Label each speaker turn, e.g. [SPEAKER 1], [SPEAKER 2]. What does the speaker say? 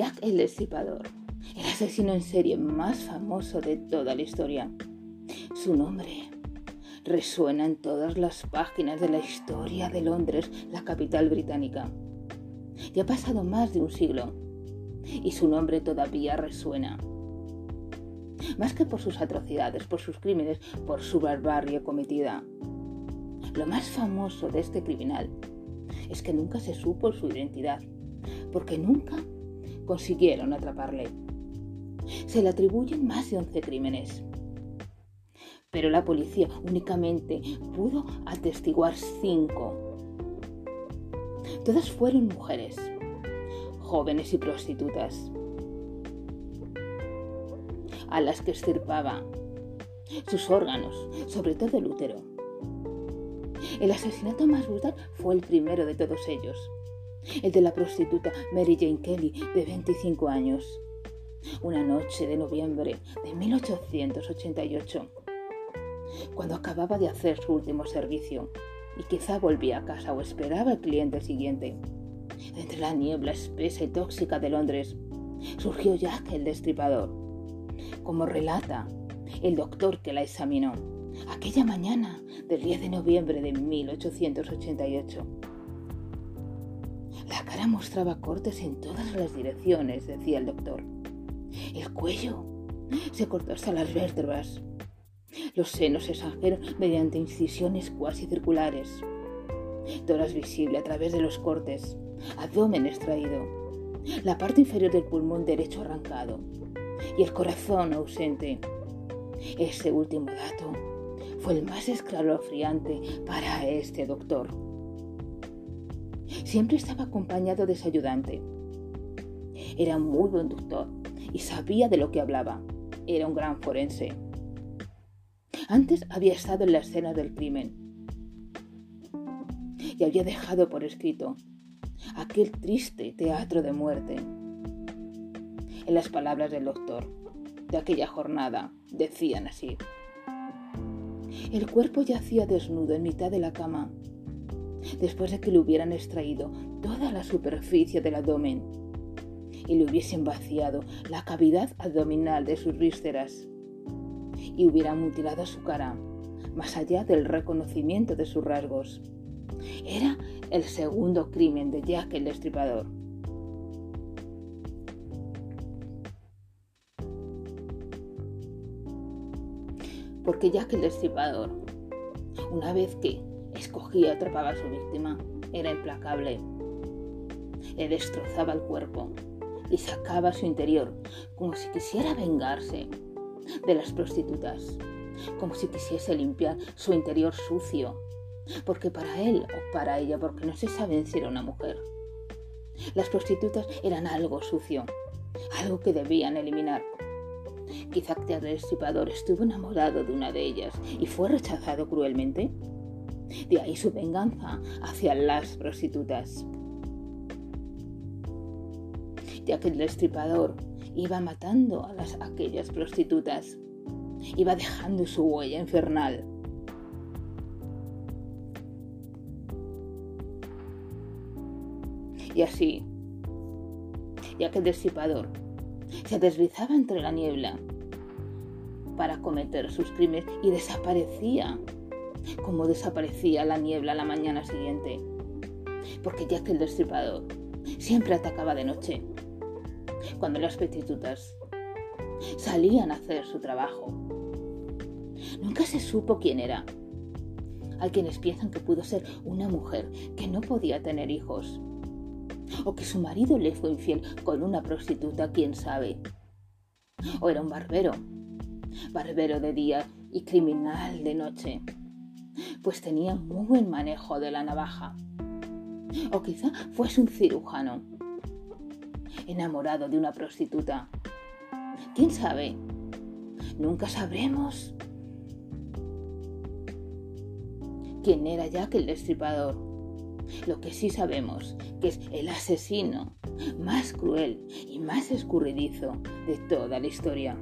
[SPEAKER 1] Jack el Destripador, el asesino en serie más famoso de toda la historia. Su nombre resuena en todas las páginas de la historia de Londres, la capital británica. Ya ha pasado más de un siglo y su nombre todavía resuena. Más que por sus atrocidades, por sus crímenes, por su barbarie cometida. Lo más famoso de este criminal es que nunca se supo su identidad, porque nunca consiguieron atraparle. Se le atribuyen más de 11 crímenes, pero la policía únicamente pudo atestiguar 5. Todas fueron mujeres, jóvenes y prostitutas, a las que extirpaba sus órganos, sobre todo el útero. El asesinato más brutal fue el primero de todos ellos, el de la prostituta Mary Jane Kelly, de 25 años. Una noche de noviembre de 1888, cuando acababa de hacer su último servicio y quizá volvía a casa o esperaba al cliente siguiente. Entre la niebla espesa y tóxica de Londres surgió Jack el destripador. Como relata el doctor que la examinó aquella mañana del 10 de noviembre de 1888. Cara mostraba cortes en todas las direcciones, decía el doctor. El cuello se cortó hasta las vértebras. Los senos se exageraron mediante incisiones cuasi circulares. Toras visible a través de los cortes. Abdomen extraído. La parte inferior del pulmón derecho arrancado. Y el corazón ausente. Ese último dato fue el más escalofriante para este doctor. Siempre estaba acompañado de su ayudante. Era muy buen doctor y sabía de lo que hablaba. Era un gran forense. Antes había estado en la escena del crimen y había dejado por escrito aquel triste teatro de muerte. En las palabras del doctor de aquella jornada decían así. El cuerpo yacía desnudo en mitad de la cama, después de que le hubieran extraído toda la superficie del abdomen y le hubiesen vaciado la cavidad abdominal de sus vísceras y hubiera mutilado su cara, más allá del reconocimiento de sus rasgos. Era el segundo crimen de Jack el Destripador. Porque Jack el Destripador, una vez que escogía atrapaba a su víctima, era implacable. Le destrozaba el cuerpo y sacaba su interior como si quisiera vengarse de las prostitutas, como si quisiese limpiar su interior sucio, porque para él o para ella, porque no se sabe si era una mujer. Las prostitutas eran algo sucio, algo que debían eliminar. Quizá el Destripador estuvo enamorado de una de ellas y fue rechazado cruelmente. De ahí su venganza hacia las prostitutas. Ya que el destripador iba matando a las, aquellas prostitutas, iba dejando su huella infernal. Y así, ya que el disipador se deslizaba entre la niebla para cometer sus crímenes y desaparecía, como desaparecía la niebla la mañana siguiente, porque ya que el destripador siempre atacaba de noche cuando las prostitutas salían a hacer su trabajo. Nunca se supo quién era. Hay quienes piensan que pudo ser una mujer que no podía tener hijos. O que su marido le fue infiel con una prostituta, quién sabe. O era un barbero. Barbero de día y criminal de noche pues tenía muy buen manejo de la navaja. O quizá fuese un cirujano, enamorado de una prostituta. ¿Quién sabe? Nunca sabremos quién era Jack el destripador. Lo que sí sabemos, que es el asesino más cruel y más escurridizo de toda la historia.